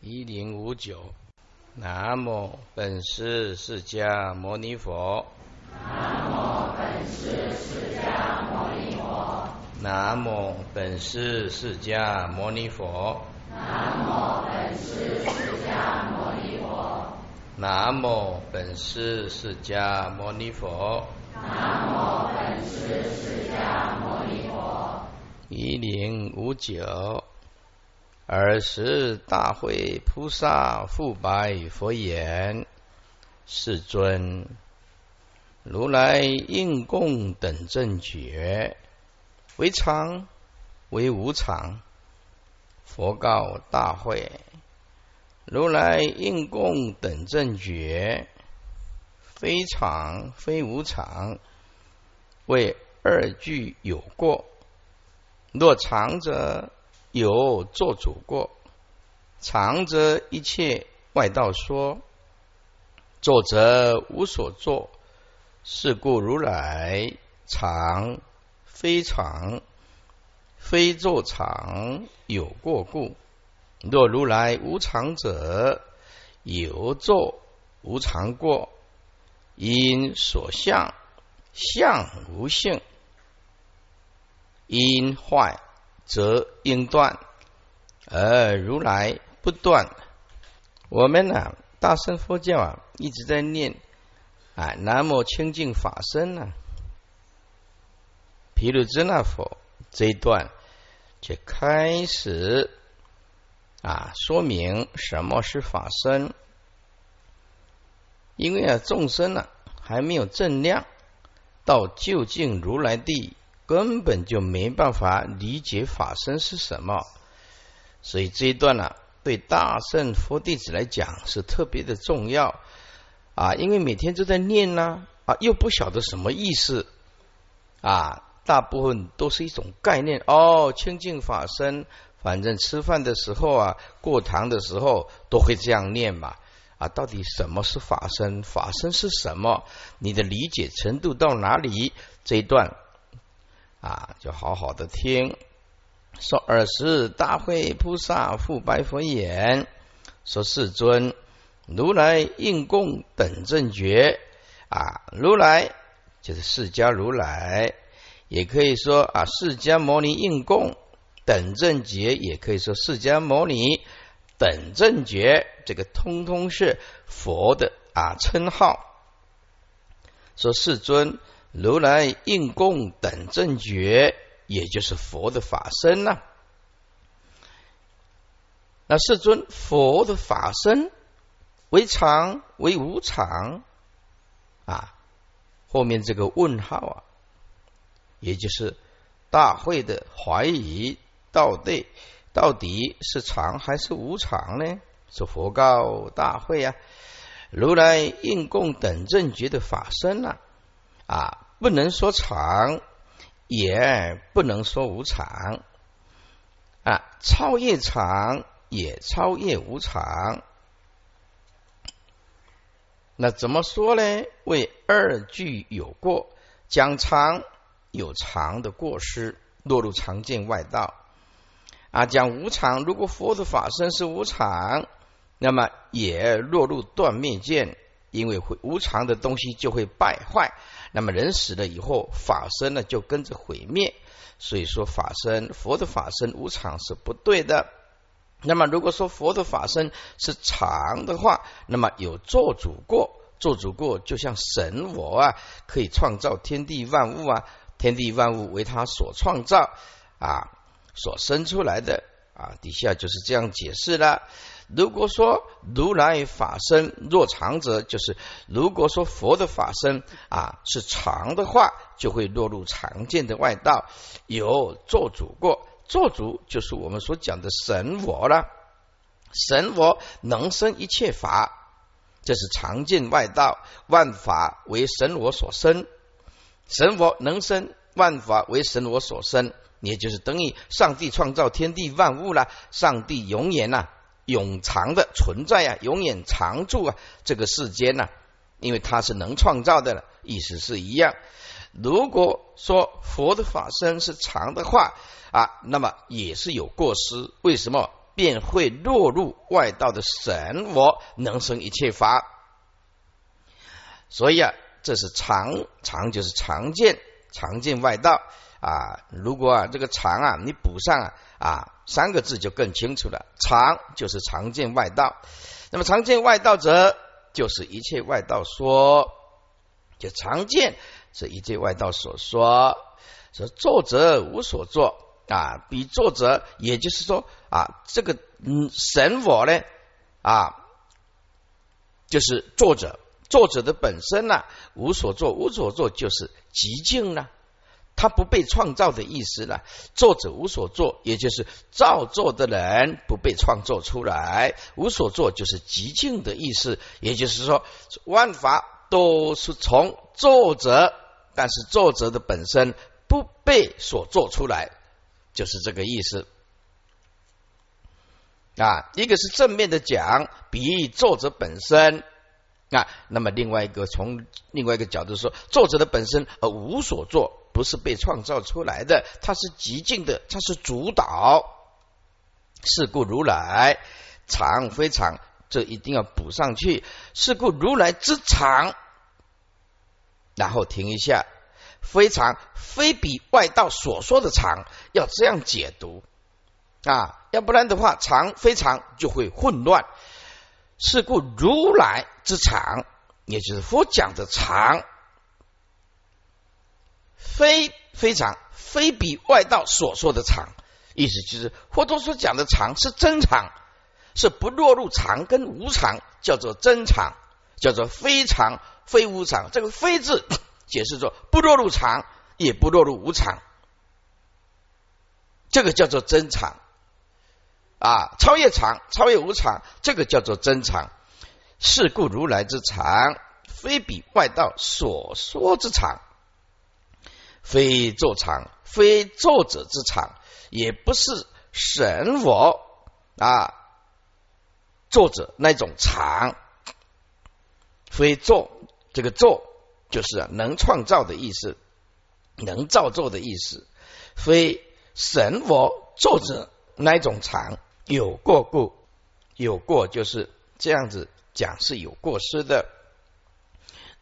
一零五九，南无本师释迦牟尼佛。南无本师释迦牟尼佛。南无本师释迦牟尼佛。南无本师释迦牟尼佛。南无本师释迦牟尼佛。南无本师释迦牟尼佛。一零五九。尔时，大会菩萨复白佛言：“世尊，如来应供等正觉，为常，为无常。佛告大会：如来应供等正觉，非常非无常，为二句有过。若常者。”有做主过，常则一切外道说；作则无所作。是故如来常非常，非作常有过故。若如来无常者，有作无常过。因所相相无性，因坏。则应断，而如来不断。我们呢，大乘佛教啊，一直在念啊，南无清净法身呢。毗卢遮那佛这一段就开始啊，说明什么是法身。因为啊，众生呢还没有正量到究竟如来地。根本就没办法理解法身是什么，所以这一段呢，对大圣佛弟子来讲是特别的重要啊！因为每天都在念呢啊，又不晓得什么意思啊，大部分都是一种概念哦。清净法身，反正吃饭的时候啊，过堂的时候都会这样念嘛啊！到底什么是法身？法身是什么？你的理解程度到哪里？这一段。啊，就好好的听说。尔时大会菩萨复白佛言：“说世尊，如来应供等正觉啊，如来就是释迦如来，也可以说啊，释迦牟尼应供等正觉，也可以说释迦牟尼等正觉，这个通通是佛的啊称号。说世尊。”如来应供等正觉，也就是佛的法身呐。那世尊，佛的法身为常为无常啊？后面这个问号啊，也就是大会的怀疑，到底到底是常还是无常呢？是佛告大会啊，如来应供等正觉的法身呐。啊，不能说常，也不能说无常，啊，超越常，也超越无常。那怎么说呢？为二句有过，讲常有常的过失，落入常见外道。啊，讲无常，如果佛的法身是无常，那么也落入断灭见，因为会无常的东西就会败坏。那么人死了以后，法身呢就跟着毁灭。所以说法身，佛的法身无常是不对的。那么如果说佛的法身是常的话，那么有做主过，做主过就像神我啊，可以创造天地万物啊，天地万物为他所创造啊，所生出来的啊，底下就是这样解释了。如果说如来法身若长者，就是如果说佛的法身啊是长的话，就会落入常见的外道，有做主过。做主就是我们所讲的神我了，神我能生一切法，这是常见外道，万法为神我所生，神我能生万法为神我所生，也就是等于上帝创造天地万物了，上帝永远呐。永长的存在啊，永远常住啊，这个世间呢，因为它是能创造的了，意思是一样。如果说佛的法身是常的话啊，那么也是有过失。为什么？便会落入外道的神我，能生一切法。所以啊，这是常常就是常见常见外道啊。如果啊这个常啊你补上啊啊三个字就更清楚了。常就是常见外道，那么常见外道者就是一切外道说，就常见是一切外道所说。说作者无所作啊，比作者，也就是说啊，这个嗯神我呢啊，就是作者。作者的本身呢，无所作，无所作就是极静呢，他不被创造的意思了。作者无所作，也就是造作的人不被创作出来，无所作就是极静的意思。也就是说，万法都是从作者，但是作者的本身不被所做出来，就是这个意思。啊，一个是正面的讲，比喻作者本身。啊，那么另外一个从另外一个角度说，作者的本身而无所作，不是被创造出来的，它是极静的，它是主导。是故如来常非常，这一定要补上去。是故如来之常，然后停一下，非常非比外道所说的常，要这样解读啊，要不然的话，常非常就会混乱。是故如来之常，也就是佛讲的常，非非常非比外道所说的常。意思就是佛陀所讲的常是真常，是不落入常跟无常，叫做真常，叫做非常非无常。这个“非”字 解释说不落入常，也不落入无常，这个叫做真常。啊，超越常，超越无常，这个叫做真常。是故如来之常，非比外道所说之常，非作常，非作者之常，也不是神我啊作者那种常，非作这个作就是能创造的意思，能造作的意思，非神我作者那种常。有过故，有过就是这样子讲是有过失的。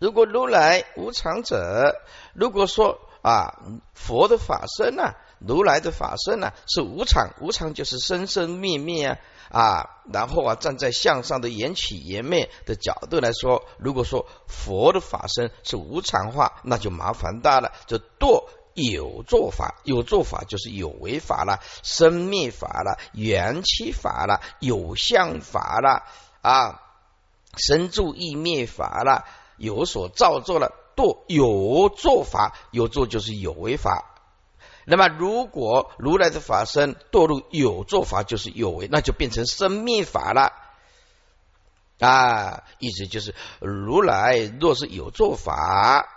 如果如来无常者，如果说啊佛的法身啊，如来的法身啊是无常，无常就是生生灭灭啊啊，然后啊站在向上的缘起缘灭的角度来说，如果说佛的法身是无常化，那就麻烦大了，就堕。有做法，有做法就是有为法了，生灭法了，缘起法了，有相法了啊，生住意灭法了，有所造作了，堕有做法，有做就是有为法。那么如果如来的法身堕入有做法，就是有为，那就变成生灭法了啊。意思就是如来若是有做法，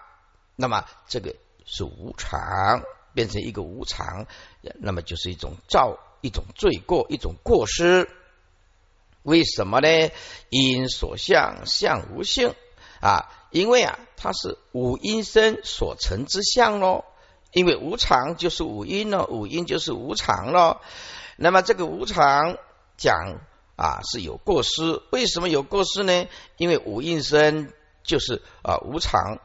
那么这个。是无常，变成一个无常，那么就是一种造，一种罪过，一种过失。为什么呢？因所相，相无性啊！因为啊，它是五阴身所成之相咯。因为无常就是五阴了，五阴就是无常了。那么这个无常讲啊是有过失，为什么有过失呢？因为五阴身就是啊无常。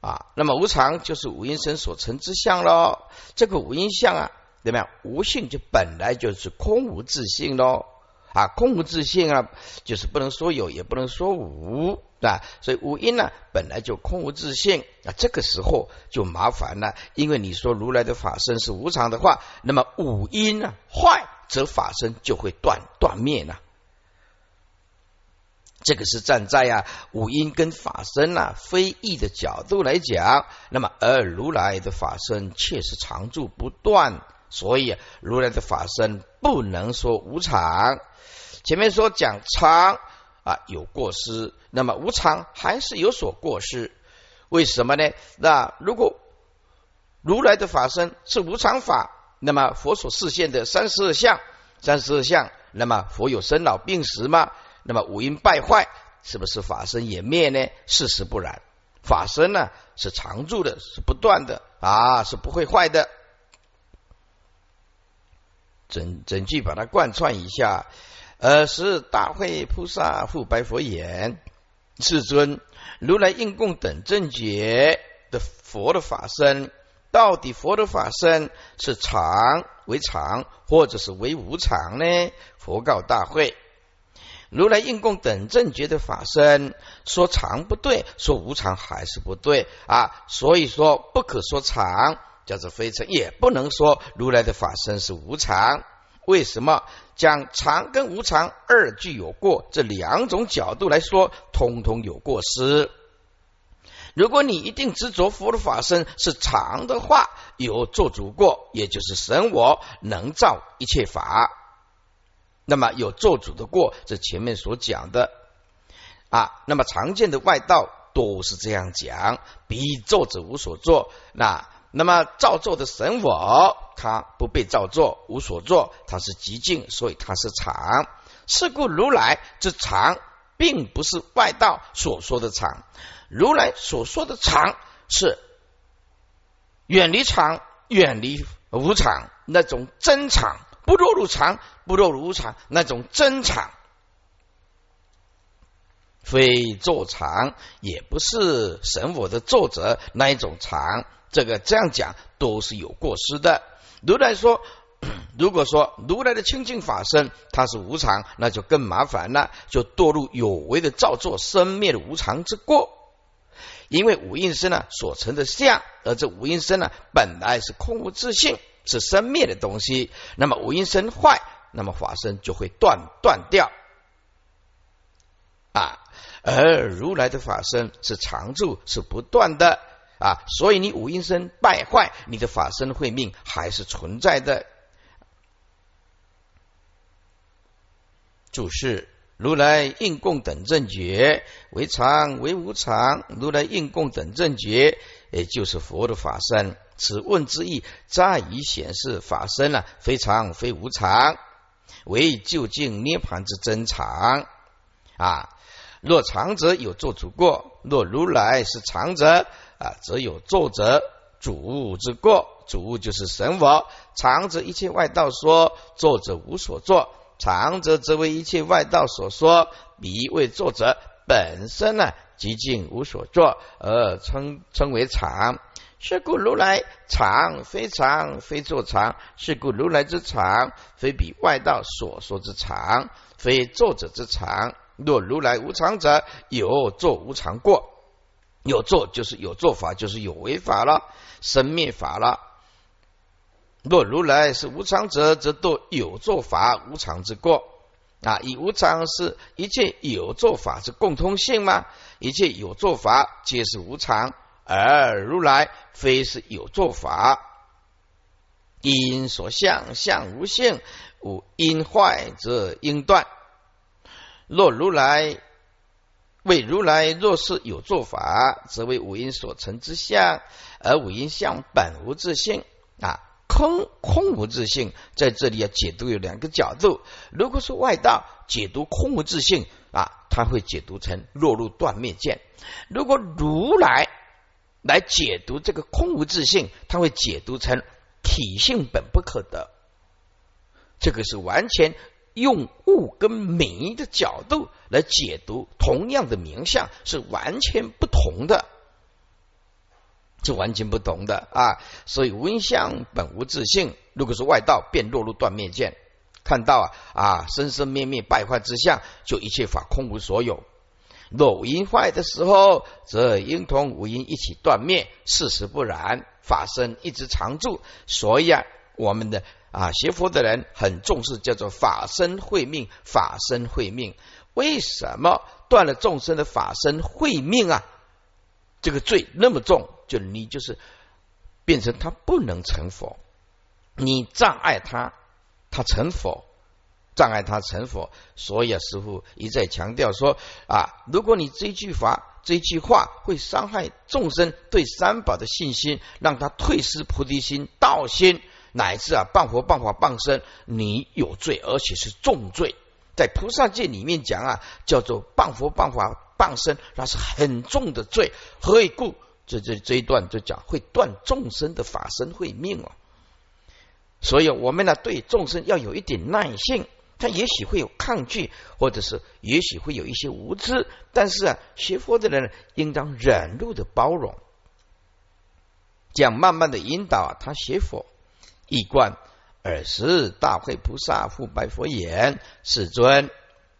啊，那么无常就是五阴身所成之相咯。这个五阴相啊，怎么样？无性就本来就是空无自性咯。啊，空无自性啊，就是不能说有，也不能说无，啊。所以五音呢，本来就空无自性啊。这个时候就麻烦了，因为你说如来的法身是无常的话，那么五音呢坏，则法身就会断断灭了。这个是站在啊五音跟法身啊非异的角度来讲，那么而如来的法身却是常住不断，所以如来的法身不能说无常。前面说讲常啊有过失，那么无常还是有所过失，为什么呢？那如果如来的法身是无常法，那么佛所示现的三十二相，三十二相，那么佛有生老病死吗？那么五阴败坏，是不是法身也灭呢？事实不然，法身呢是常住的，是不断的啊，是不会坏的。整整句把它贯穿一下。呃，是大会菩萨复白佛言：“世尊，如来应供等正觉的佛的法身，到底佛的法身是常为常，或者是为无常呢？”佛告大会：“如来应供等正觉的法身，说常不对，说无常还是不对啊。所以说不可说常叫做非常，也不能说如来的法身是无常。为什么？”将常跟无常二俱有过，这两种角度来说，通通有过失。如果你一定执着佛的法身是常的话，有做主过，也就是神我能造一切法，那么有做主的过，这前面所讲的啊，那么常见的外道都是这样讲，彼作者无所作，那。那么造作的神我，他不被造作，无所作，他是极静，所以他是常。是故如来之常，并不是外道所说的常。如来所说的常，是远离常，远离无常那种真常，不落入常，不落入无常那种真常，非作常，也不是神我的作者那一种常。这个这样讲都是有过失的。如来说，如果说如来的清净法身它是无常，那就更麻烦了，就堕入有为的造作生灭的无常之过。因为五阴身呢所成的相，而这五阴身呢本来是空无自性，是生灭的东西。那么五阴身坏，那么法身就会断断掉啊。而如来的法身是常住，是不断的。啊，所以你五阴身败坏，你的法身慧命还是存在的。注释：如来应供等正觉为常为无常，如来应供等正觉，也就是佛的法身。此问之意，在于显示法身啊，非常非无常，为究竟涅盘之真常啊。若常者有做主过，若如来是常者。啊，则有作者主物之过，主物就是神我。常则一切外道说，作者无所作；常则则为一切外道所说。彼为作者本身呢，极尽无所作，而称称为常。是故如来常非常非作常，是故如来之常，非彼外道所说之常，非作者之常。若如来无常者，有作无常过。有做就是有做法，就是有违法了，生灭法了。若如来是无常者，则堕有做法无常之过啊！以无常是一切有做法之共通性吗？一切有做法皆是无常，而如来非是有做法。因所相相无性，无因坏则应断。若如来。为如来若是有做法，则为五阴所成之相，而五阴相本无自性啊，空空无自性。在这里要解读有两个角度。如果说外道解读空无自性啊，他会解读成落入断灭见；如果如来来解读这个空无自性，他会解读成体性本不可得。这个是完全。用物跟名的角度来解读同样的名相是完全不同的，是完全不同的啊！所以文相本无自性，如果是外道，便落入断灭见。看到啊啊生生灭灭败坏之相，就一切法空无所有。若五阴坏的时候，则应同五阴一起断灭。事实不然，法身一直常住。所以啊，我们的。啊，学佛的人很重视叫做法身慧命，法身慧命。为什么断了众生的法身慧命啊？这个罪那么重，就你就是变成他不能成佛，你障碍他，他成佛，障碍他成佛。所以啊，师傅一再强调说啊，如果你这句话、这句话会伤害众生对三宝的信心，让他退失菩提心、道心。乃至啊，谤佛、谤法、谤身，你有罪，而且是重罪。在菩萨界里面讲啊，叫做谤佛、谤法、谤身，那是很重的罪。何以故？这这这一段就讲会断众生的法身慧命哦。所以我们呢对众生要有一点耐性。他也许会有抗拒，或者是也许会有一些无知，但是啊，学佛的人应当忍辱的包容，这样慢慢的引导他学佛。一观尔时，大会菩萨复拜佛言：“世尊，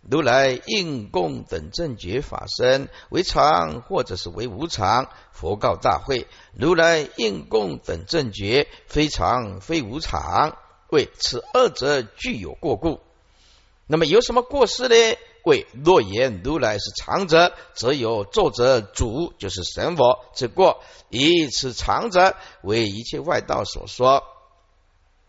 如来应供等正觉法身为常，或者是为无常？”佛告大会：“如来应供等正觉非常非无常，为此二者具有过故。”那么有什么过失呢？为若言如来是常者，则有作者主，就是神佛之过。以此常者为一切外道所说。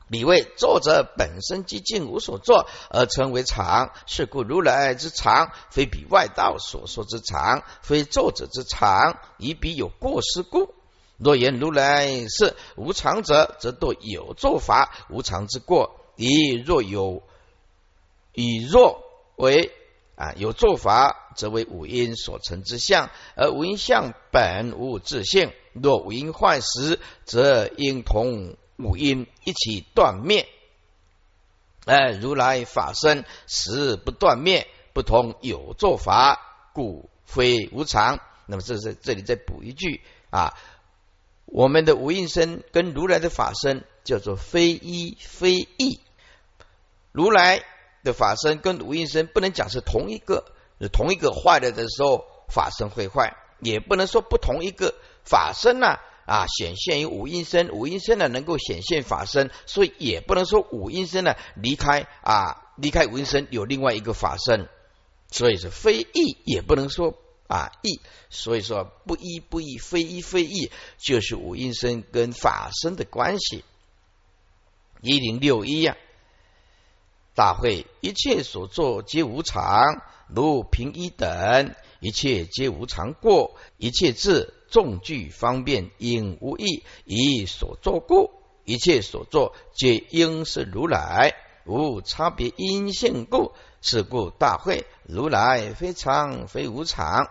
彼谓作者本身寂静无所作，而称为常。是故如来之常，非彼外道所说之常，非作者之常，以彼有过失故。若言如来是无常者，则堕有作法无常之过。以若有。以若为啊有做法，则为五因所成之相，而五因相本无自性。若五因坏时，则应同五阴一起断灭。哎，如来法身时不断灭，不同有作法，故非无常。那么这是这里再补一句啊，我们的五阴身跟如来的法身叫做非一非异，如来。的法身跟无因身不能讲是同一个，同一个坏了的时候法身会坏，也不能说不同一个法身呢啊显现于五阴身，五阴身呢能够显现法身，所以也不能说五阴身呢离开啊离开五阴身有另外一个法身，所以是非异，也不能说啊异，所以说不一不异，非一非异，就是五阴身跟法身的关系。一零六一呀。大会一切所作皆无常，如平一等，一切皆无常过，一切智众具方便应无异，以所作故，一切所作皆应是如来，无差别因性故，是故大会如来非常非无常。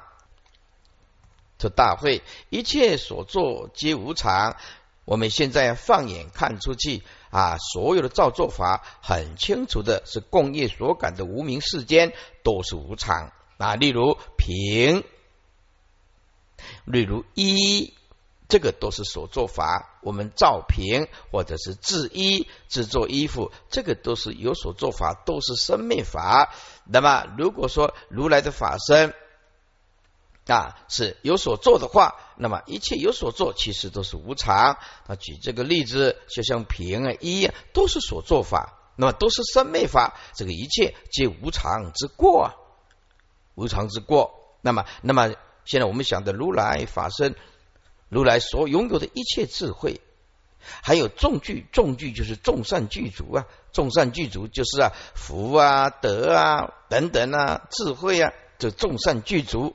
这大会一切所作皆无常，我们现在放眼看出去。啊，所有的造作法很清楚的是共业所感的无名世间都是无常啊。例如平，例如衣，这个都是所作法。我们造平或者是制衣制作衣服，这个都是有所作法，都是生灭法。那么如果说如来的法身。啊，是有所做的话，那么一切有所做，其实都是无常。他举这个例子，就像平啊、一，都是所做法，那么都是生灭法。这个一切皆无常之过，无常之过。那么，那么现在我们想的如来法身，如来所拥有的一切智慧，还有众聚，众聚就是众善具足啊，众善具足就是啊福啊德啊等等啊智慧啊，这众善具足。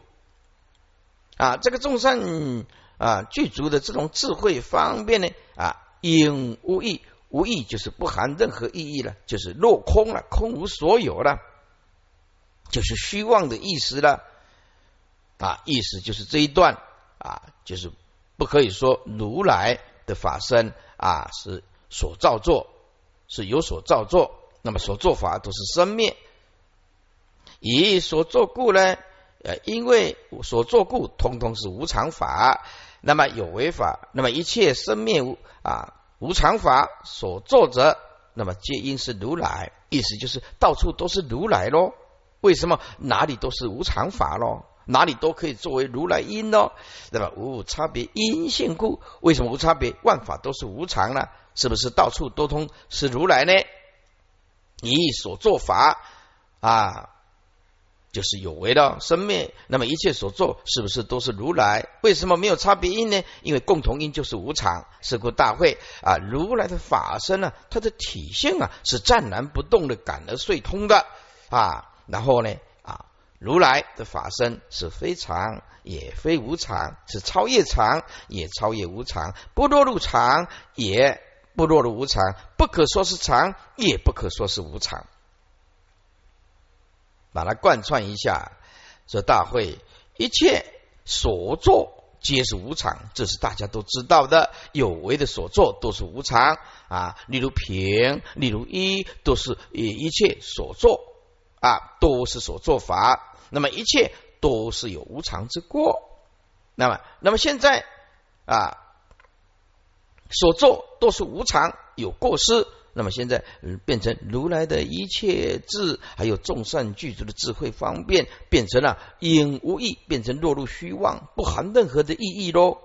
啊，这个众善啊具足的这种智慧方便呢啊，应无意，无意就是不含任何意义了，就是落空了，空无所有了，就是虚妄的意思了啊，意思就是这一段啊，就是不可以说如来的法身啊是所造作，是有所造作，那么所作法都是生灭，以所作故呢？呃，因为所作故，通通是无常法，那么有为法，那么一切生灭无啊无常法所作者，那么皆因是如来，意思就是到处都是如来咯。为什么哪里都是无常法咯？哪里都可以作为如来因哦？那么无差别因性故，为什么无差别？万法都是无常呢？是不是到处都通是如来呢？你所作法啊。就是有为的生灭，那么一切所做是不是都是如来？为什么没有差别因呢？因为共同因就是无常。是故大会啊，如来的法身呢，它的体性啊是湛然不动的，感而遂通的啊。然后呢，如来的法身是非常也非无常，是超越常也超越无常，不落入常也不落入无常，不可说是常，也不可说是无常。把它贯穿一下，说大会一切所作皆是无常，这是大家都知道的。有为的所作都是无常啊，例如平，例如一，都是一一切所作啊，都是所作法。那么一切都是有无常之过。那么，那么现在啊，所作都是无常，有过失。那么现在变成如来的一切智，还有众善具足的智慧方便，变成了影无义，变成落入虚妄，不含任何的意义喽。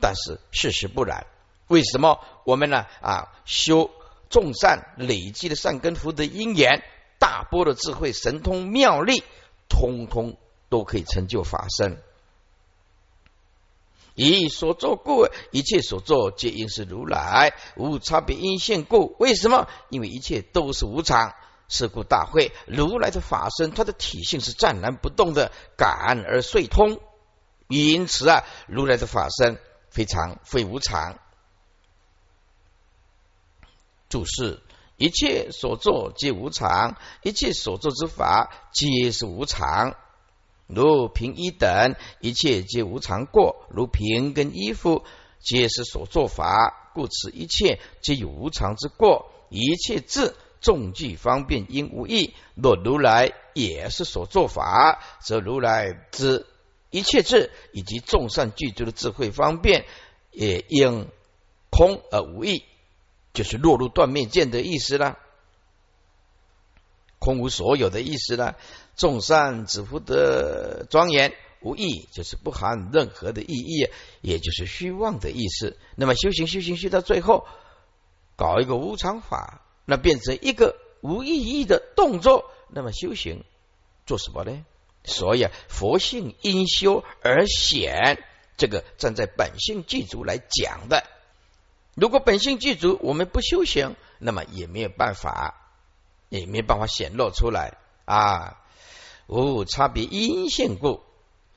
但是事实不然，为什么我们呢？啊，修众善累积的善根福德因缘，大波的智慧神通妙力，通通都可以成就法身。以所作故，一切所作皆因是如来无差别因现故。为什么？因为一切都是无常，是故大会如来的法身，它的体性是湛然不动的，感而遂通。因此啊，如来的法身非常非无常。注释：一切所作皆无常，一切所作之法皆是无常。如平一等，一切皆无常过；如平跟衣服，皆是所作法，故此一切皆有无常之过。一切智众聚方便应无益，若如来也是所作法，则如来之一切智以及众善具足的智慧方便，也因空而无益，就是落入断灭见的意思了。空无所有的意思了。众善只福德庄严无义，就是不含任何的意义，也就是虚妄的意思。那么修行修行修到最后，搞一个无常法，那变成一个无意义的动作。那么修行做什么呢？所以佛性因修而显，这个站在本性具足来讲的。如果本性具足，我们不修行，那么也没有办法，也没办法显露出来啊。无差别因现故，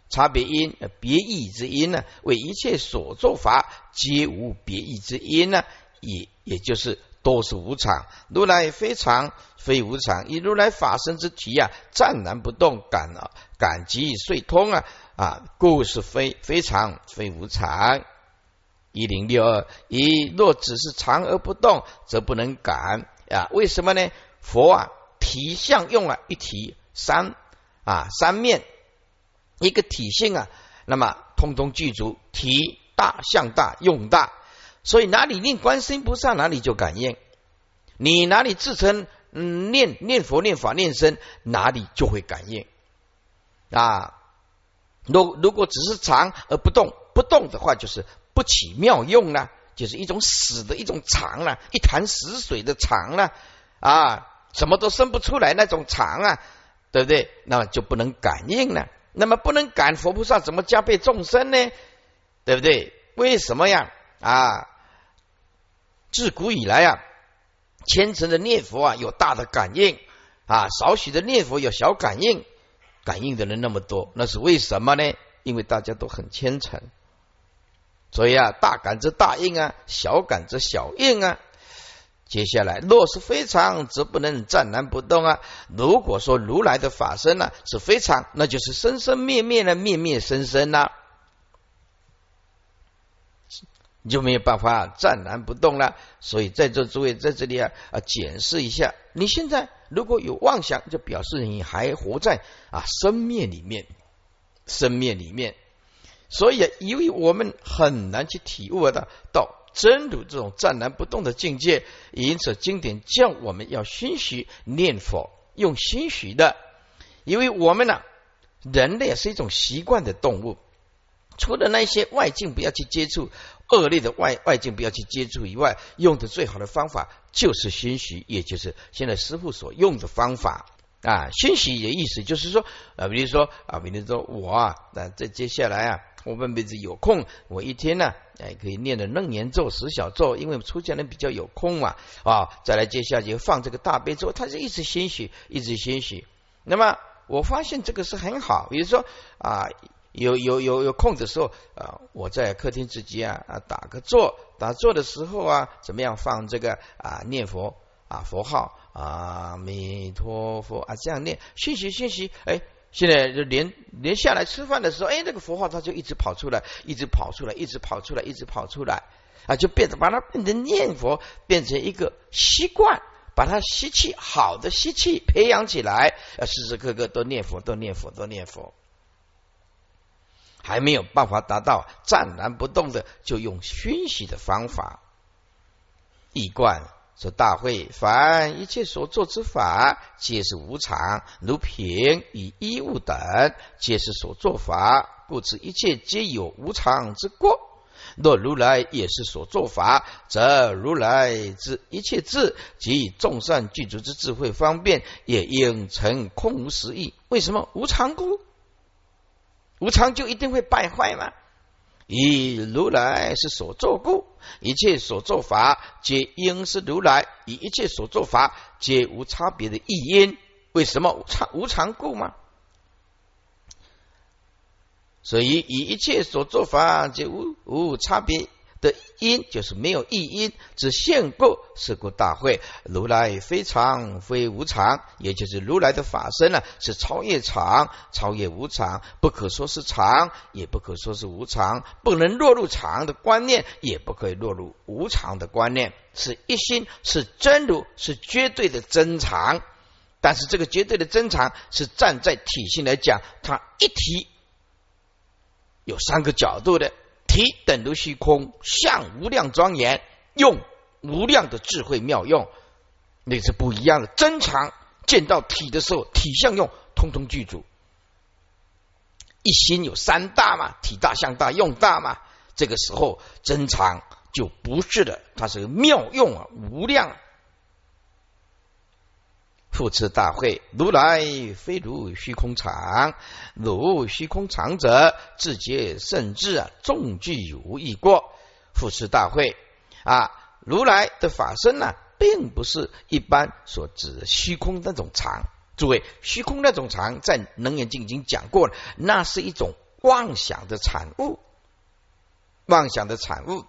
差别因别异之因呢？为一切所作法皆无别异之因呢？也也就是都是无常。如来非常非无常，以如来法身之体啊，湛然不动，感啊感即遂通啊啊，故是非非常非无常。一零六二，一若只是长而不动，则不能感啊？为什么呢？佛啊，体相用啊，一体三。啊，三面一个体性啊，那么通通具足，体大、相大、用大，所以哪里念观音菩萨，哪里就感应；你哪里自称嗯念念佛、念法、念身，哪里就会感应啊。如如果只是长而不动，不动的话就是不起妙用呢，就是一种死的一种常了，一潭死水的常了啊，什么都生不出来那种肠啊。对不对？那么就不能感应了。那么不能感佛菩萨怎么加倍众生呢？对不对？为什么呀？啊，自古以来啊，虔诚的念佛啊，有大的感应啊，少许的念佛有小感应。感应的人那么多，那是为什么呢？因为大家都很虔诚，所以啊，大感则大应啊，小感则小应啊。接下来，若是非常，则不能站然不动啊。如果说如来的法身呢是非常，那就是生生灭灭的灭灭生生呐，你就没有办法站然不动了。所以在座诸位在这里啊啊，检视一下，你现在如果有妄想，就表示你还活在啊生灭里面，生灭里面。所以，因为我们很难去体悟的到。真如这种湛然不动的境界，因此经典叫我们要心许念佛，用心许的，因为我们呢，人类是一种习惯的动物，除了那些外境不要去接触，恶劣的外外境不要去接触以外，用的最好的方法就是心许，也就是现在师傅所用的方法啊。心许的意思就是说啊，比如说啊，比如说我啊，那这接下来啊。我们辈子有空，我一天呢，哎，可以念的楞严咒、十小咒，因为出家人比较有空嘛，啊，再来接下就放这个大悲咒，他是一直欣喜，一直欣喜。那么我发现这个是很好，比如说啊，有有有有空的时候啊，我在客厅自己啊啊打个坐，打坐的时候啊，怎么样放这个啊念佛啊佛号啊弥陀佛啊这样念，欣喜欣喜，哎。现在就连连下来吃饭的时候，哎，那个佛号它就一直跑出来，一直跑出来，一直跑出来，一直跑出来啊，就变成把它变成念佛，变成一个习惯，把它吸气好的吸气培养起来，啊，时时刻刻都念佛，都念佛，都念佛，还没有办法达到站然不动的，就用熏习的方法，一贯。说大会，凡一切所作之法，皆是无常，如瓶与衣物等，皆是所作法，故此一切皆有无常之过。若如来也是所作法，则如来之一切智及众善具足之智慧方便，也应成空无实义。为什么无常故？无常就一定会败坏吗？以如来是所作故，一切所作法皆应是如来；以一切所作法皆无差别的意因。为什么无常无常故吗？所以以一切所作法皆无无差别。的因就是没有异因，只现过是故大会。如来非常非无常，也就是如来的法身呢，是超越常，超越无常，不可说是常，也不可说是无常，不能落入常的观念，也不可以落入无常的观念，是一心，是真如，是绝对的真常。但是这个绝对的真常，是站在体性来讲，它一体有三个角度的。体等如虚空，相无量庄严，用无量的智慧妙用，那是不一样的。真常见到体的时候，体相用通通具足。一心有三大嘛，体大、相大、用大嘛。这个时候真常就不是的，它是妙用啊，无量。复次大会，如来非如虚空常，如虚空常者，自觉甚至啊，众具无异过。复次大会啊，如来的法身呢，并不是一般所指虚空那种常。诸位，虚空那种常，在能源经已经讲过了，那是一种妄想的产物，妄想的产物。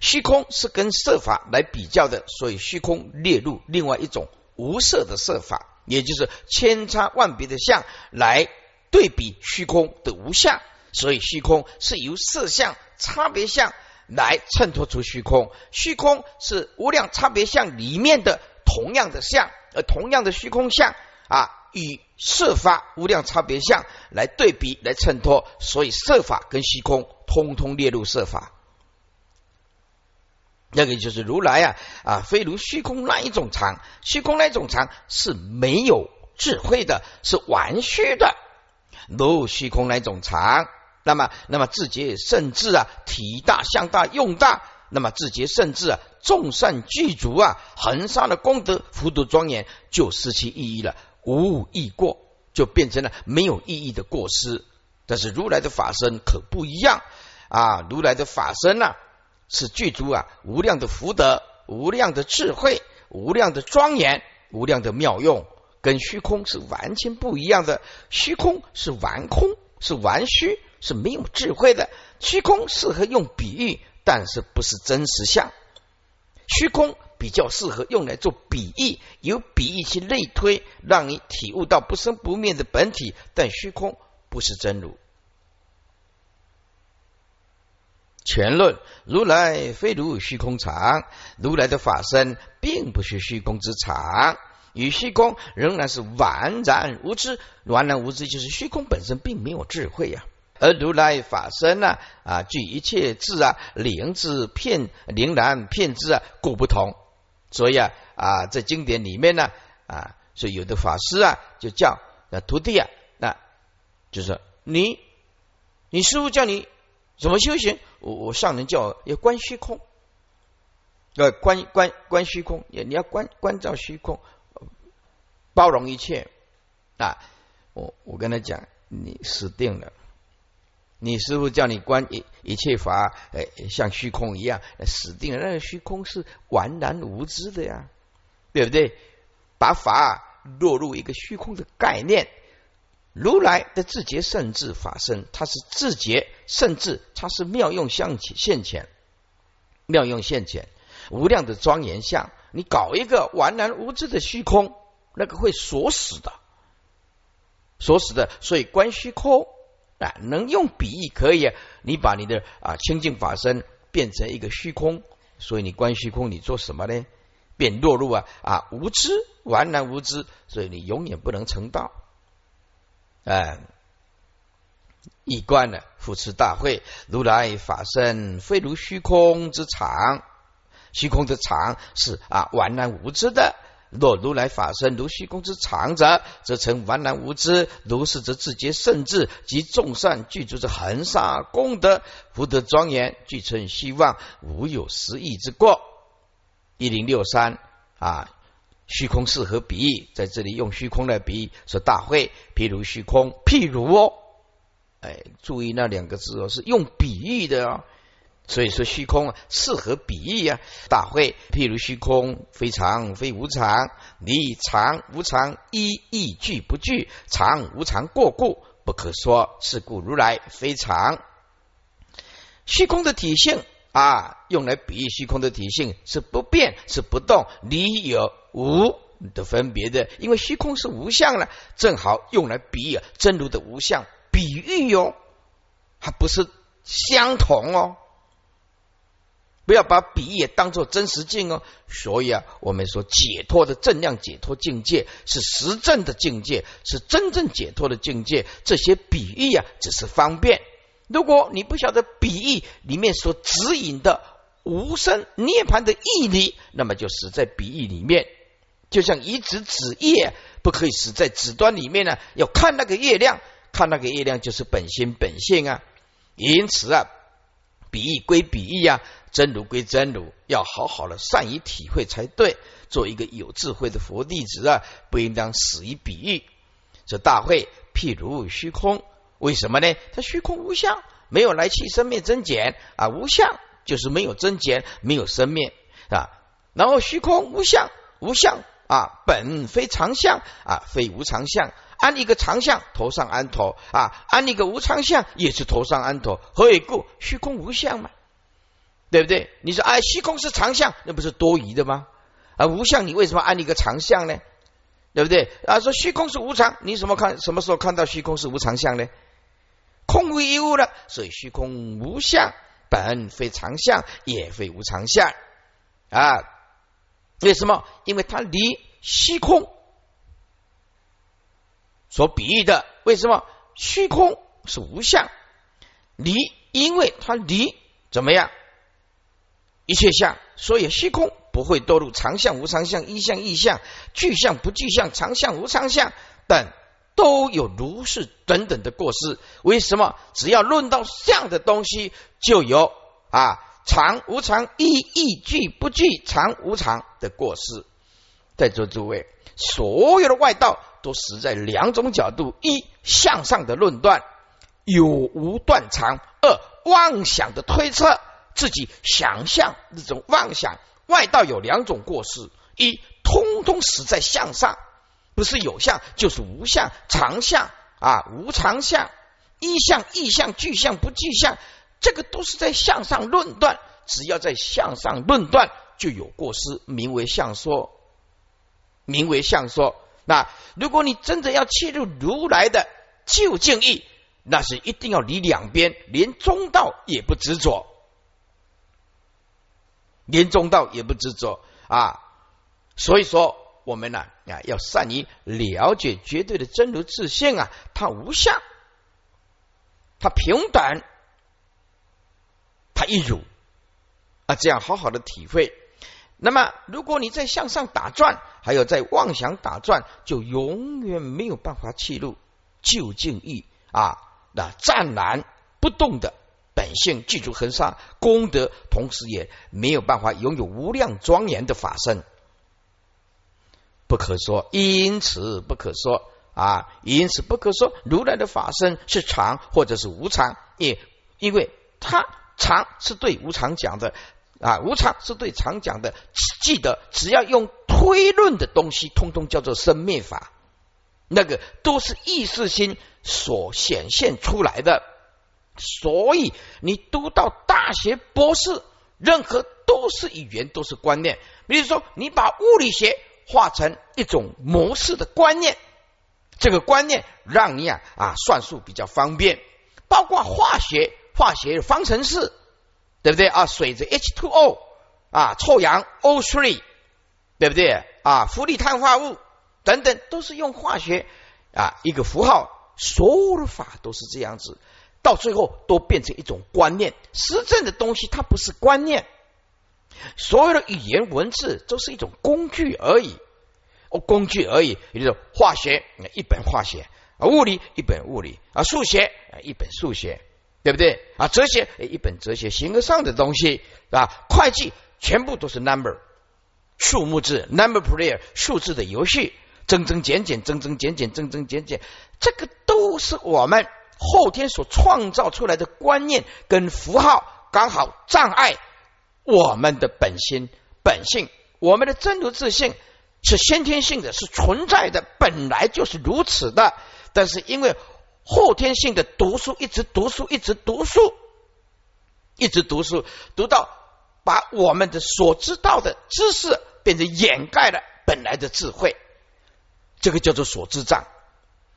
虚空是跟色法来比较的，所以虚空列入另外一种。无色的色法，也就是千差万别的相来对比虚空的无相，所以虚空是由色相差别相来衬托出虚空。虚空是无量差别相里面的同样的相，而同样的虚空相啊，与色法无量差别相来对比来衬托，所以色法跟虚空通通列入色法。那个就是如来啊啊，非如虚空那一种常，虚空那一种常是没有智慧的，是玩虚的。如虚空那一种常，那么那么自觉甚至啊，体大相大用大，那么自觉甚至啊，众善具足啊，恒沙的功德福德庄严，就失去意义了，无义过，就变成了没有意义的过失。但是如来的法身可不一样啊，如来的法身呐。是具足啊无量的福德、无量的智慧、无量的庄严、无量的妙用，跟虚空是完全不一样的。虚空是玩空，是玩虚，是没有智慧的。虚空适合用比喻，但是不是真实相。虚空比较适合用来做比喻，由比喻去类推，让你体悟到不生不灭的本体。但虚空不是真如。全论如来非如虚空常，如来的法身并不是虚空之常，与虚空仍然是完然无知。完然无知就是虚空本身并没有智慧呀，而如来法身呢啊，具一切智啊，灵智片灵然片智啊，故不同。所以啊啊，在经典里面呢啊，所以有的法师啊就叫那徒弟啊，那就是你，你师傅叫你。怎么修行？我我上人叫要观虚空，要观观观虚空，你你要观观照虚空，包容一切啊！我我跟他讲，你死定了！你师傅叫你观一一切法，哎，像虚空一样，死定了！那个虚空是完然无知的呀，对不对？把法落入一个虚空的概念。如来的自觉甚至法身，它是自觉甚至，它是妙用相现前，妙用现前，无量的庄严相。你搞一个完然无知的虚空，那个会锁死的，锁死的，所以观虚空啊，能用比喻可以。你把你的啊清净法身变成一个虚空，所以你观虚空，你做什么呢？变落入啊啊无知，完然无知，所以你永远不能成道。哎，一观呢，复持大会，如来法身非如虚空之常，虚空之常是啊完然无知的。若如来法身如虚空之常者，则成完然无知。如是则自觉圣智及众善具足之恒沙功德，福德庄严，具成希望，无有失意之过。一零六三啊，虚空适合比喻，在这里用虚空来比喻，说大会，譬如虚空，譬如哦，哎，注意那两个字哦，是用比喻的哦。所以说虚空适合比喻呀，大会譬如虚空非常非无常，离常无常一亦具不具，常无常过故不可说，是故如来非常。虚空的体性啊，用来比喻虚空的体性是不变是不动，离有无的分别的，因为虚空是无相了，正好用来比喻真如的无相，比喻哟，还不是相同哦。不要把比喻当做真实境哦，所以啊，我们说解脱的正量解脱境界是实证的境界，是真正解脱的境界。这些比喻啊，只是方便。如果你不晓得比喻里面所指引的无生涅盘的义理，那么就死在比喻里面。就像一指指月，不可以死在指端里面呢。要看那个月亮，看那个月亮就是本心本性啊。因此啊，比喻归比喻啊。真如归真如，要好好的善于体会才对。做一个有智慧的佛弟子啊，不应当死于比喻。这大会譬如虚空，为什么呢？它虚空无相，没有来去生灭增减啊，无相就是没有增减，没有生灭啊。然后虚空无相，无相啊，本非常相啊，非无常相。安一个常相，头上安头啊；安一个无常相，也是头上安头。何以故？虚空无相嘛。对不对？你说哎，虚空是常相，那不是多余的吗？啊，无相，你为什么安一个常相呢？对不对？啊，说虚空是无常，你什么看？什么时候看到虚空是无常相呢？空无一物了，所以虚空无相，本非常相，也非无常相啊。为什么？因为它离虚空所比喻的，为什么虚空是无相？离，因为它离怎么样？一切相，所以虚空不会堕入常相、无常相、一相、异相、具相、不具相、常相、无常相等，都有如是等等的过失。为什么？只要论到相的东西，就有啊常无常、一异具不具、常无常的过失。在座诸位，所有的外道都死在两种角度：一向上的论断，有无断常；二妄想的推测。自己想象那种妄想，外道有两种过失：一，通通死在向上，不是有相就是无相，常相啊，无常相，一相、异相、具相、不具相，这个都是在相上论断。只要在相上论断，就有过失，名为相说，名为相说。那如果你真的要切入如来的究竟义，那是一定要离两边，连中道也不执着。连中道也不执着啊，所以说我们呢啊要善于了解绝对的真如自性啊，它无相，它平等，它一如啊，这样好好的体会。那么，如果你在向上打转，还有在妄想打转，就永远没有办法切入究竟意啊，那湛然不动的。本性具足恒沙功德，同时也没有办法拥有无量庄严的法身，不可说。因此不可说啊，因此不可说。如来的法身是常或者是无常，也因为他常是对无常讲的啊，无常是对常讲的。记得，只要用推论的东西，通通叫做生灭法，那个都是意识心所显现出来的。所以，你读到大学博士，任何都是语言，都是观念。比如说，你把物理学化成一种模式的观念，这个观念让你啊啊算数比较方便。包括化学，化学方程式，对不对啊？水是 H2O O 啊，臭氧 O3，对不对啊？氟利碳化物等等，都是用化学啊一个符号。所有的法都是这样子，到最后都变成一种观念。实证的东西它不是观念，所有的语言文字都是一种工具而已，哦，工具而已。也就是化学一本化学啊，物理一本物理啊，数学一本数学，对不对啊？哲学一本哲学，形而上的东西啊，会计全部都是 number 数目字 number player 数字的游戏。增增减减，增增减减，增增减减，这个都是我们后天所创造出来的观念跟符号，刚好障碍我们的本心本性。我们的真如自性是先天性的，是存在的，本来就是如此的。但是因为后天性的读书，一直读书，一直读书，一直读书，读到把我们的所知道的知识变成掩盖了本来的智慧。这个叫做所知障，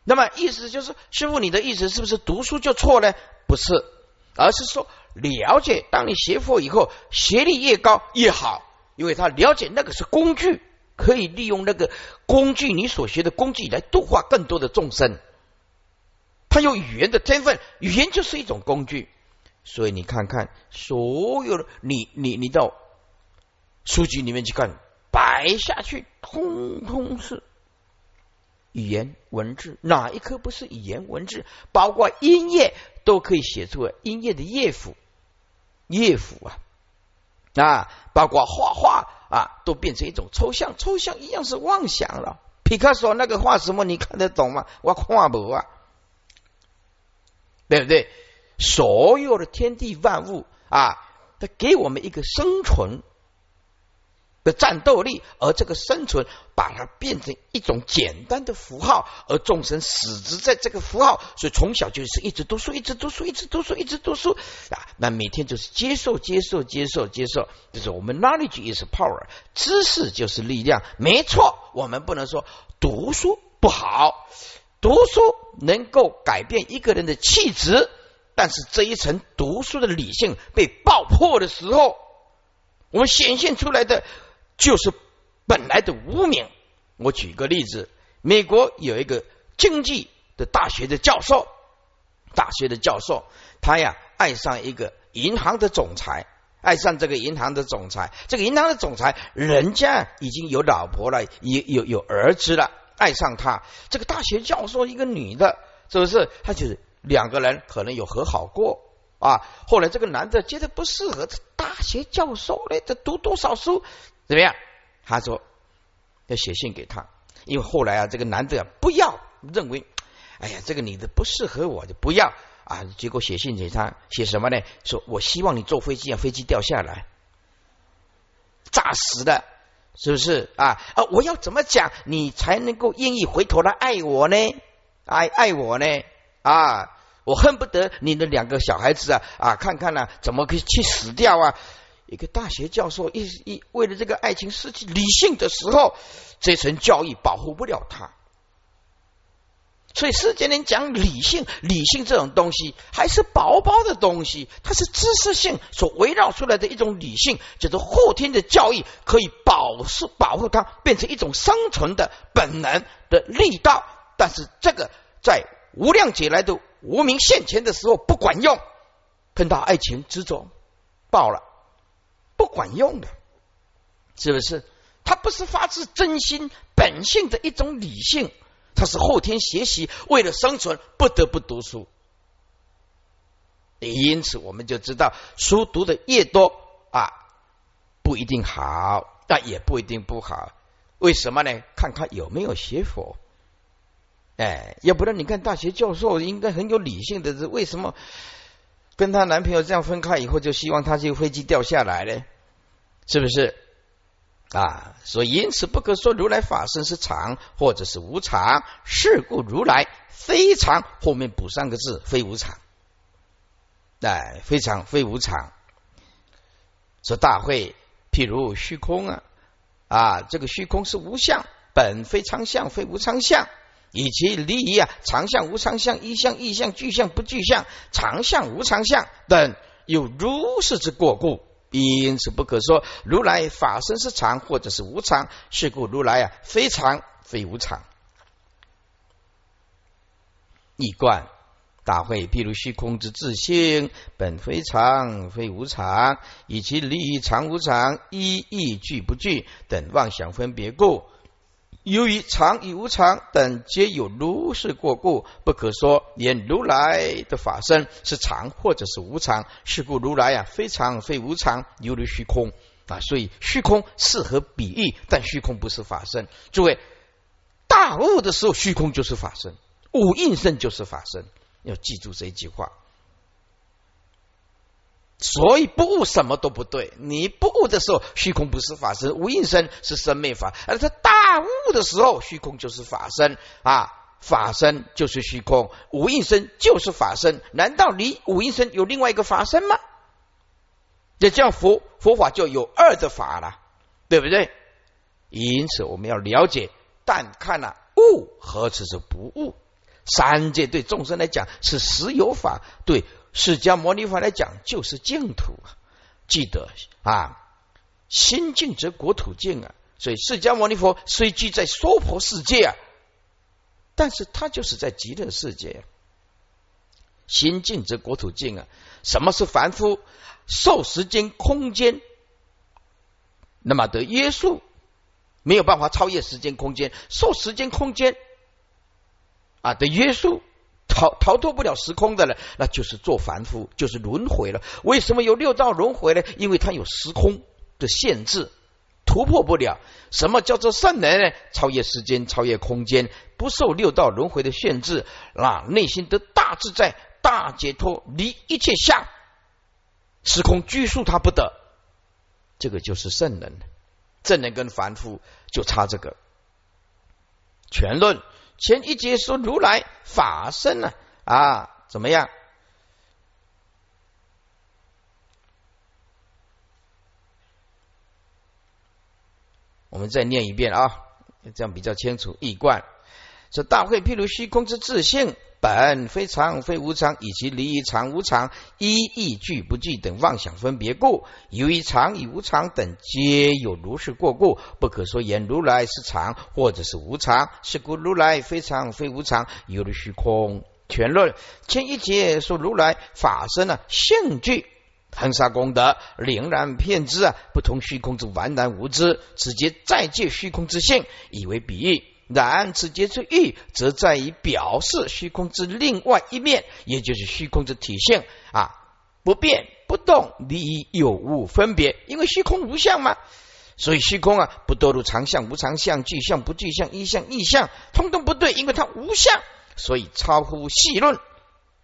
那么意思就是，师傅，你的意思是不是读书就错呢？不是，而是说了解，当你学佛以后，学历越高越好，因为他了解那个是工具，可以利用那个工具，你所学的工具来度化更多的众生。他有语言的天分，语言就是一种工具，所以你看看，所有的你你你到书籍里面去看，摆下去，通通是。语言文字哪一科不是语言文字？包括音乐都可以写出音乐的乐谱，乐谱啊啊！包括画画啊，都变成一种抽象，抽象一样是妄想了。皮卡索那个画什么？你看得懂吗？我看不啊，对不对？所有的天地万物啊，它给我们一个生存。的战斗力，而这个生存把它变成一种简单的符号，而众生死之在这个符号，所以从小就是一直读书，一直读书，一直读书，一直读书啊！那每天就是接受，接受，接受，接受，就是我们 knowledge is power，知识就是力量，没错。我们不能说读书不好，读书能够改变一个人的气质，但是这一层读书的理性被爆破的时候，我们显现出来的。就是本来的无名。我举个例子，美国有一个经济的大学的教授，大学的教授，他呀爱上一个银行的总裁，爱上这个银行的总裁。这个银行的总裁人家已经有老婆了，也有有儿子了，爱上他。这个大学教授一个女的，是不是？他就是两个人可能有和好过啊。后来这个男的觉得不适合，这大学教授嘞，这读多少书？怎么样？他说要写信给他，因为后来啊，这个男的不要认为，哎呀，这个女的不适合我，就不要啊。结果写信给他，写什么呢？说我希望你坐飞机，啊飞机掉下来，炸死的，是不是啊？啊，我要怎么讲，你才能够愿意回头来爱我呢？爱爱我呢？啊，我恨不得你的两个小孩子啊啊，看看呢，怎么可以去死掉啊？一个大学教授一一为了这个爱情失去理性的时候，这层教育保护不了他。所以世间人讲理性，理性这种东西还是薄薄的东西，它是知识性所围绕出来的一种理性，叫做后天的教育可以保是保护它，变成一种生存的本能的力道。但是这个在无量劫来的无名现前的时候不管用，碰到爱情执着爆了。不管用的，是不是？它不是发自真心本性的一种理性，它是后天学习，为了生存不得不读书。因此，我们就知道，书读的越多啊，不一定好，但也不一定不好。为什么呢？看看有没有学佛。哎，要不然你看大学教授应该很有理性的，是为什么？跟她男朋友这样分开以后，就希望他这个飞机掉下来呢？是不是啊？所以因此不可说如来法身是常或者是无常，是故如来非常。后面补三个字：非无常。哎，非常非无常。说大会，譬如虚空啊啊，这个虚空是无相，本非常相，非无常相。以其离仪啊，常相、无常相、一相、异相、具相、不具相、常相、无常相等，有如是之过故，因此不可说如来法身是常或者是无常，是故如来啊，非常非无常。一贯大会，譬如虚空之自性本非常非无常，以其离常无常、一异具不具等妄想分别故。由于常与无常等皆有如是过故，不可说言如来的法身是常或者是无常。是故如来啊，非常非无常，犹如虚空啊。所以虚空适合比喻，但虚空不是法身。诸位，大悟的时候，虚空就是法身；五应身就是法身。要记住这句话。所以不悟什么都不对。你不悟的时候，虚空不是法身，无应身是生灭法；而他大悟的时候，虚空就是法身啊，法身就是虚空，无应身就是法身。难道你无应身有另外一个法身吗？这样佛佛法就有二的法了，对不对？因此我们要了解，但看了悟何止是不悟？三界对众生来讲是实有法，对。释迦牟尼佛来讲就是净土啊，记得啊，心净则国土净啊。所以释迦牟尼佛虽居在娑婆世界啊，但是他就是在极乐世界。心净则国土净啊。什么是凡夫？受时间空间，那么得约束，没有办法超越时间空间，受时间空间啊的约束。逃逃脱不了时空的了，那就是做凡夫，就是轮回了。为什么有六道轮回呢？因为它有时空的限制，突破不了。什么叫做圣人呢？超越时间，超越空间，不受六道轮回的限制，啊，内心的大自在、大解脱，离一切相，时空拘束他不得。这个就是圣人。圣人跟凡夫就差这个。全论。前一节说如来法身呢啊怎么样？我们再念一遍啊，这样比较清楚。一贯说大会譬如虚空之自性。本非常非无常，以及离于常无常、一意具不具等妄想分别故，由于常与无常等皆有如是过故，不可说言如来是常或者是无常。是故如来非常非无常，犹如虚空。全论前一节说如来法身啊，性具恒沙功德，灵然骗知啊，不同虚空之完然无知，直接再借虚空之性，以为比喻。然此皆之欲，则在于表示虚空之另外一面，也就是虚空之体现啊，不变不动，离有无分别，因为虚空无相嘛，所以虚空啊不堕入常相、无常相、具相不具相、一相异相，通通不对，因为它无相，所以超乎细论，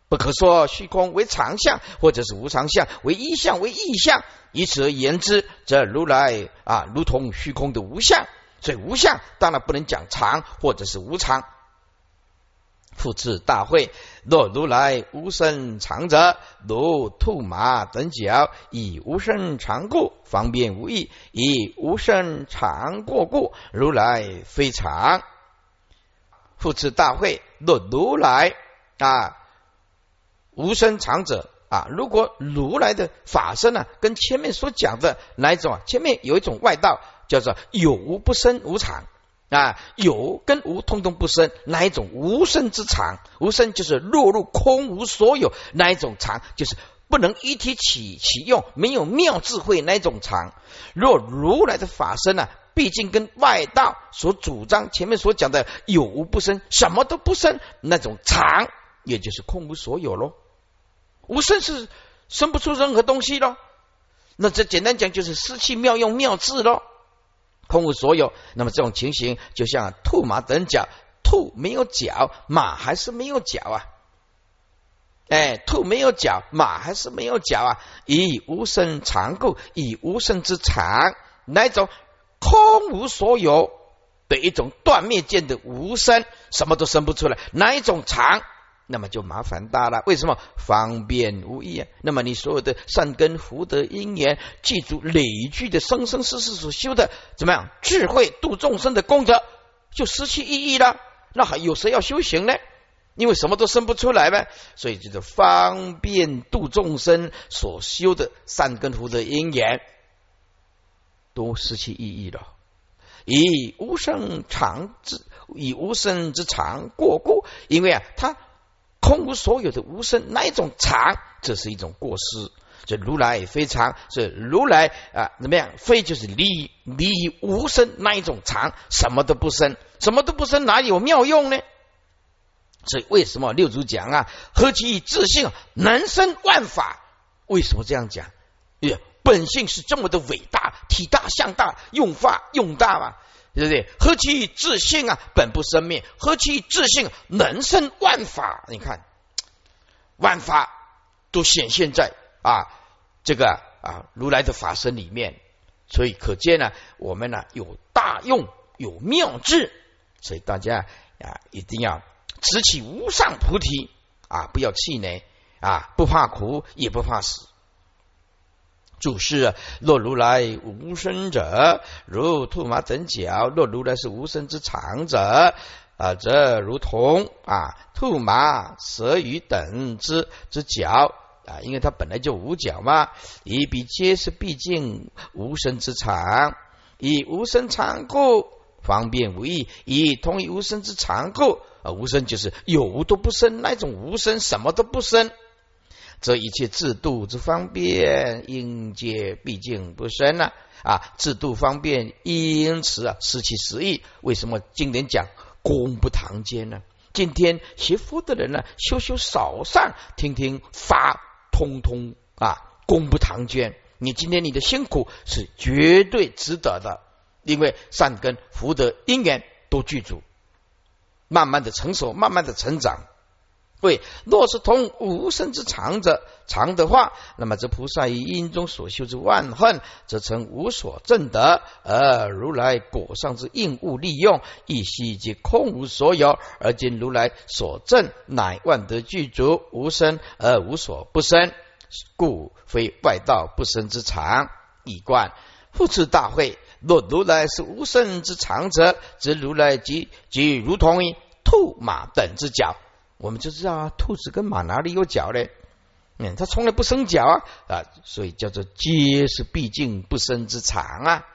不可说虚空为常相，或者是无常相为一相为异相，以此而言之，则如来啊，如同虚空的无相。所以无相当然不能讲常或者是无常。复次大会，若如来无生常者，如兔马等脚，以无生常故，方便无益；以无生常过故，如来非常。复次大会，若如来啊无生常者啊，如果如来的法身呢，跟前面所讲的哪一种啊？前面有一种外道。叫做有无不生无常啊，有跟无通通不生，哪一种无生之常？无生就是落入空无所有，哪一种常？就是不能一体起起用，没有妙智慧那种常。若如来的法身呢，毕竟跟外道所主张前面所讲的有无不生，什么都不生那种常，也就是空无所有喽。无生是生不出任何东西喽。那这简单讲就是失去妙用妙智喽。空无所有，那么这种情形就像兔马等脚，兔没有脚，马还是没有脚啊！哎，兔没有脚，马还是没有脚啊！以无生常故，以无生之常，哪一种空无所有的一种断灭见的无生，什么都生不出来，哪一种常？那么就麻烦大了，为什么方便无益啊？那么你所有的善根福德因缘，记住累聚的生生世世所修的怎么样智慧度众生的功德，就失去意义了。那还有谁要修行呢？因为什么都生不出来呗，所以就是方便度众生所修的善根福德因缘，都失去意义了。以无生常之，以无生之常过故，因为啊，他空无所有的无生，那一种常，这是一种过失。这如来非常，是如来啊，怎么样？非就是离离无生那一种常，什么都不生，什么都不生，哪有妙用呢？所以为什么六祖讲啊？何其以自信能生万法？为什么这样讲？也本性是这么的伟大，体大向大，用法用大嘛，对不对？何其自信啊！本不生灭，何其自信能生万法？你看，万法都显现在啊这个啊如来的法身里面，所以可见呢，我们呢有大用，有妙智，所以大家啊一定要。持起无上菩提啊，不要气馁啊，不怕苦也不怕死。注释：若如来无生者，如兔马等脚；若如来是无生之长者啊，则如同啊兔马、蛇、鱼等之之脚啊，因为它本来就无脚嘛。以彼皆是毕竟无生之长，以无生长故方便无益，以同一无生之长故啊。无生就是有无都不生，那种无生什么都不生，则一切制度之方便应皆毕竟不生了啊！制度方便因此啊失其实意。为什么经典讲功不堂间呢？今天学佛的人呢，修修少善，听听法，通通啊功不堂间。你今天你的辛苦是绝对值得的，因为善根福德因缘都具足。慢慢的成熟，慢慢的成长。为若是同无生之常者常的话，那么这菩萨于因中所修之万恨，则成无所证得。而如来果上之应物利用，一息即空无所有。而今如来所证，乃万德具足，无生而无所不生，故非外道不生之常。以观复次大会。若如来是无生之常者，则如来即即如同于兔马等之脚。我们就知道啊，兔子跟马哪里有脚呢？嗯，它从来不生脚啊啊，所以叫做皆是毕竟不生之常啊。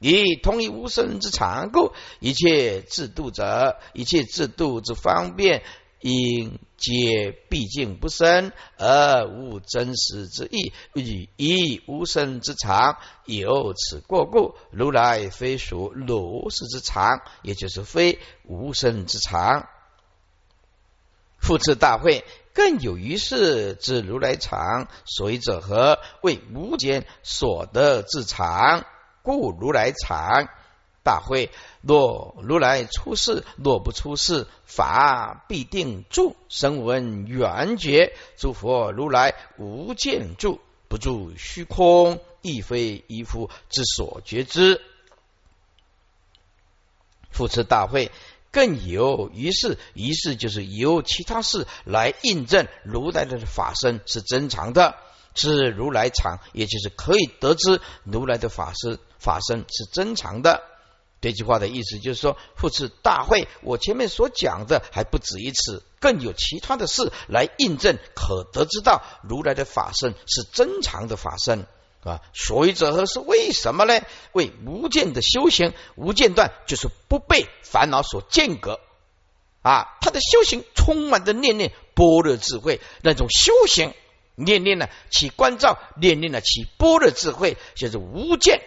以同一无生之常故，一切制度者，一切制度之方便。因皆毕竟不生，而无真实之意，以以无生之常，有此过故，如来非属如是之常，也就是非无生之常。复次大会更有于是之如来常，所以者何？为无间所得之常，故如来常。大会，若如来出世，若不出世，法必定住。声闻缘觉，诸佛如来无见住，不住虚空，亦非一夫之所觉知。复次大会，更有于是，于是就是由其他事来印证如来的法身是真常的，是如来常，也就是可以得知如来的法师法身是真常的。这句话的意思就是说，复次大会，我前面所讲的还不止一次，更有其他的事来印证，可得知到如来的法身是真常的法身啊。所以者何是为什么呢？为无间的修行，无间断就是不被烦恼所间隔啊。他的修行充满着念念般若智慧，那种修行念念呢起关照，念念呢起般若智慧，就是无间。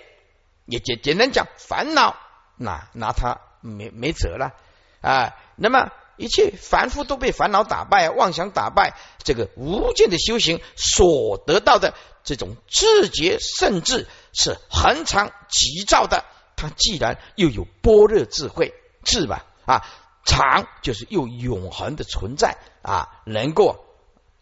也简简单讲，烦恼。那拿他没没辙了啊！那么一切凡夫都被烦恼打败，妄想打败，这个无尽的修行所得到的这种智觉，甚至是恒常急躁的。他既然又有般若智慧，智吧啊，常就是又永恒的存在啊，能够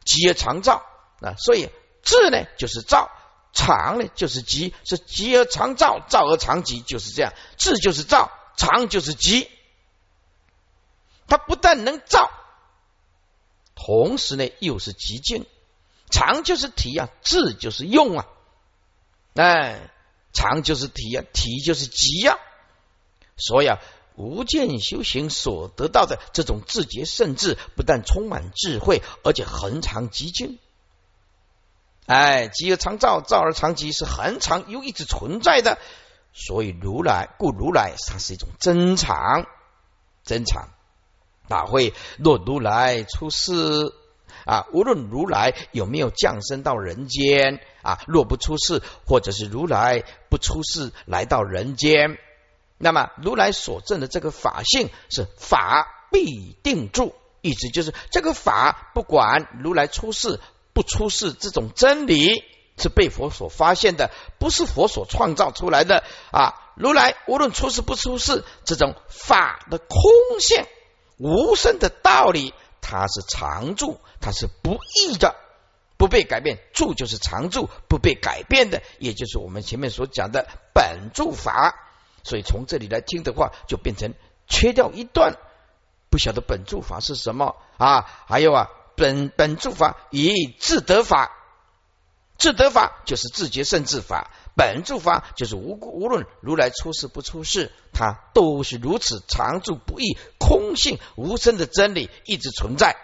急而常照啊。所以智呢就是照。常呢就是急，是急而常躁，躁而常急，就是这样。智就是躁，常就是急。它不但能造，同时呢又是极静。常就是体啊，智就是用啊。哎，常就是体啊，体就是极啊。所以啊，无间修行所得到的这种自觉甚至，不但充满智慧，而且恒常极静。哎，极而常照，照而常极，是恒常又一直存在的。所以如来，故如来它是一种真常，真常。大会若如来出世啊，无论如来有没有降生到人间啊，若不出世，或者是如来不出世来到人间。那么如来所证的这个法性是法必定住，意思就是这个法不管如来出世不出世，这种真理是被佛所发现的，不是佛所创造出来的啊。如来无论出世不出世，这种法的空性无声的道理，它是常住，它是不易的，不被改变。住就是常住，不被改变的，也就是我们前面所讲的本住法。所以从这里来听的话，就变成切掉一段，不晓得本住法是什么啊？还有啊，本本住法以自得法，自得法就是自觉胜智法，本住法就是无无论如来出世不出世，它都是如此常住不易、空性无声的真理一直存在。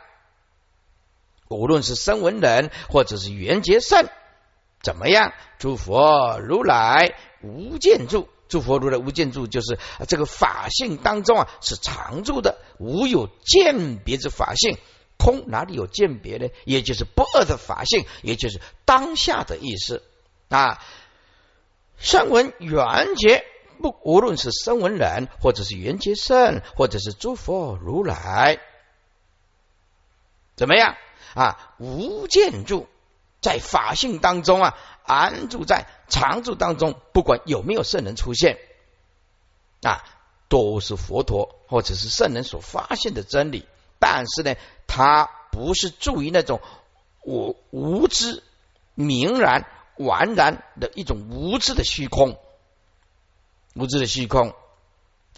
无论是声闻人或者是缘觉圣，怎么样？诸佛如来无见住。诸佛如来无见住，就是这个法性当中啊，是常住的，无有鉴别之法性。空哪里有鉴别呢？也就是不二的法性，也就是当下的意思啊。声闻缘觉不，无论是声闻人，或者是缘觉圣，或者是诸佛如来，怎么样啊？无见住。在法性当中啊，安住在常住当中，不管有没有圣人出现啊，都是佛陀或者是圣人所发现的真理。但是呢，他不是住于那种我无知、明然、完然的一种无知的虚空，无知的虚空。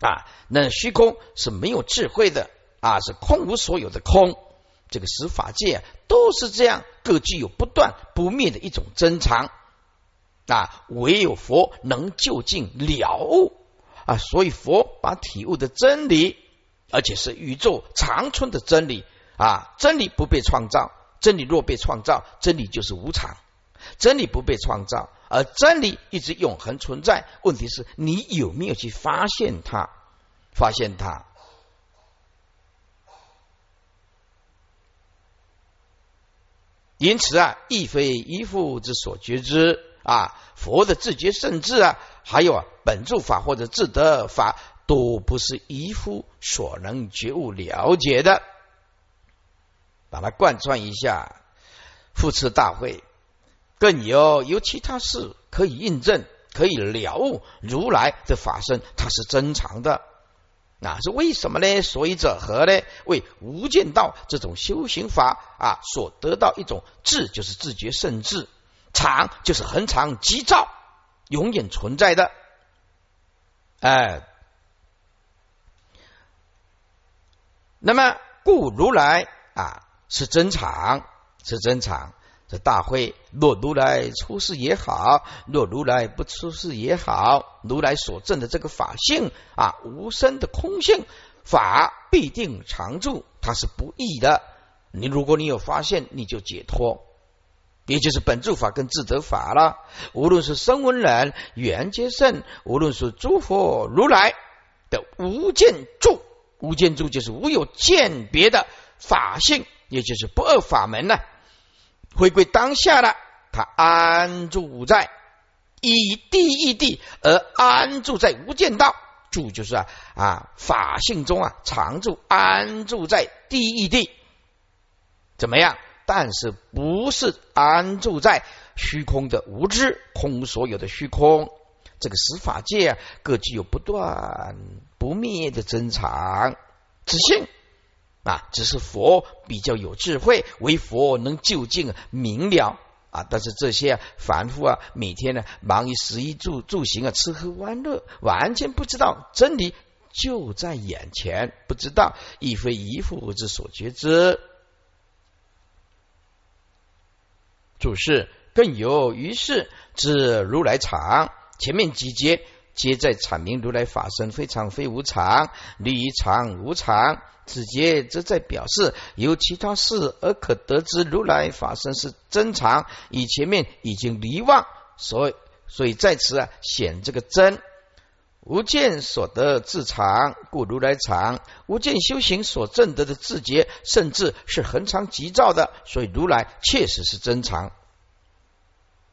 啊，那虚空是没有智慧的啊，是空无所有的空。这个十法界都是这样，各具有不断不灭的一种真常。啊，唯有佛能就近了悟。啊，所以佛把体悟的真理，而且是宇宙长春的真理啊，真理不被创造，真理若被创造，真理就是无常，真理不被创造，而真理一直永恒存在，问题是你有没有去发现它，发现它。因此啊，亦非一父之所觉知啊，佛的自觉甚至啊，还有啊本住法或者自得法，都不是一夫所能觉悟了解的。把它贯穿一下，复次大会，更有有其他事可以印证，可以了悟如来的法身，它是真常的。那是为什么呢？所以者何呢？为无间道这种修行法啊，所得到一种智，就是自觉甚智常，就是恒常急躁，永远存在的。哎，那么故如来啊，是真常，是真常。这大会，若如来出世也好，若如来不出世也好，如来所证的这个法性啊，无声的空性法必定常住，它是不易的。你如果你有发现，你就解脱，也就是本住法跟自得法了。无论是声闻人、缘觉圣，无论是诸佛如来的无见住，无见住就是无有鉴别的法性，也就是不二法门呢。回归当下了，他安住在以地异地而安住在无间道，住就是啊啊法性中啊常住安住在地异地，怎么样？但是不是安住在虚空的无知空所有的虚空？这个十法界啊，各具有不断不灭的真常之性。啊，只是佛比较有智慧，为佛能就近明了啊。但是这些凡夫啊，每天呢忙于食衣住住行啊，吃喝玩乐，完全不知道真理就在眼前，不知道亦非一夫之所觉知。注释更有于是知如来藏前面几节皆在阐明如来法身非常非无常，离常无常。此节则在表示由其他事而可得知如来法身是真常，以前面已经离妄，所以所以在此啊显这个真。无见所得自常，故如来常；无见修行所证得的自觉，甚至是恒常急躁的，所以如来确实是真常，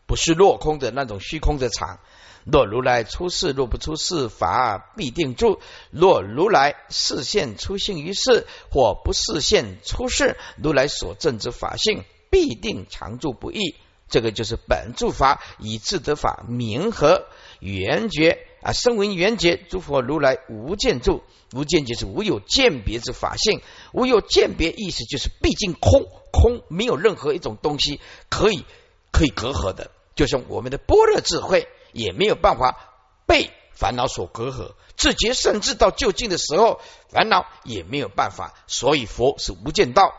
不是落空的那种虚空的常。若如来出世，若不出世，法必定住；若如来视现出性于世，或不视现出世，如来所证之法性必定常住不易。这个就是本住法以智得法明和圆觉。啊，声闻缘觉，诸佛如来无见住，无见就是无有鉴别之法性，无有鉴别意思就是毕竟空空，没有任何一种东西可以可以隔阂的，就像我们的般若智慧也没有办法被烦恼所隔阂，自觉甚至到就近的时候，烦恼也没有办法，所以佛是无间道，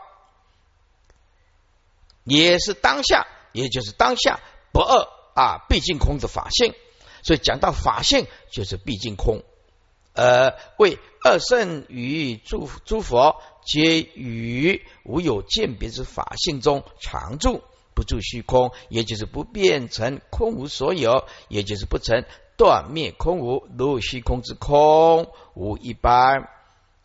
也是当下，也就是当下不二啊，毕竟空的法性。所以讲到法性，就是毕竟空。呃，为二圣与诸诸佛皆于无有鉴别之法性中常住，不住虚空，也就是不变成空无所有，也就是不成断灭空无，如虚空之空无一般。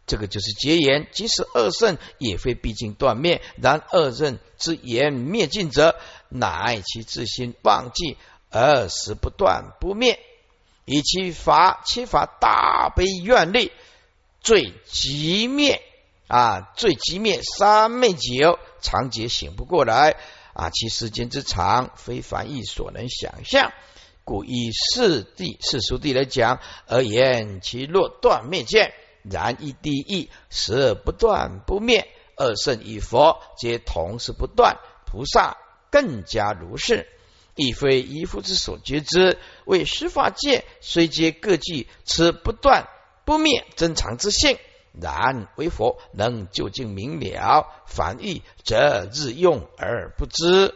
这个就是结言。即使二圣也非毕竟断灭，然二圣之言灭尽者，乃其自心忘记。而时不断不灭，以其法其法大悲愿力最极灭啊，最极灭三昧九长劫醒不过来啊，其时间之长非凡意所能想象。故以世地世俗地来讲而言，其若断灭见，然一地义时不断不灭，二圣与佛皆同时不断，菩萨更加如是。亦非一夫之所觉知，为十法界虽皆各具此不断不灭真常之性，然为佛能究竟明了，凡欲则日用而不知。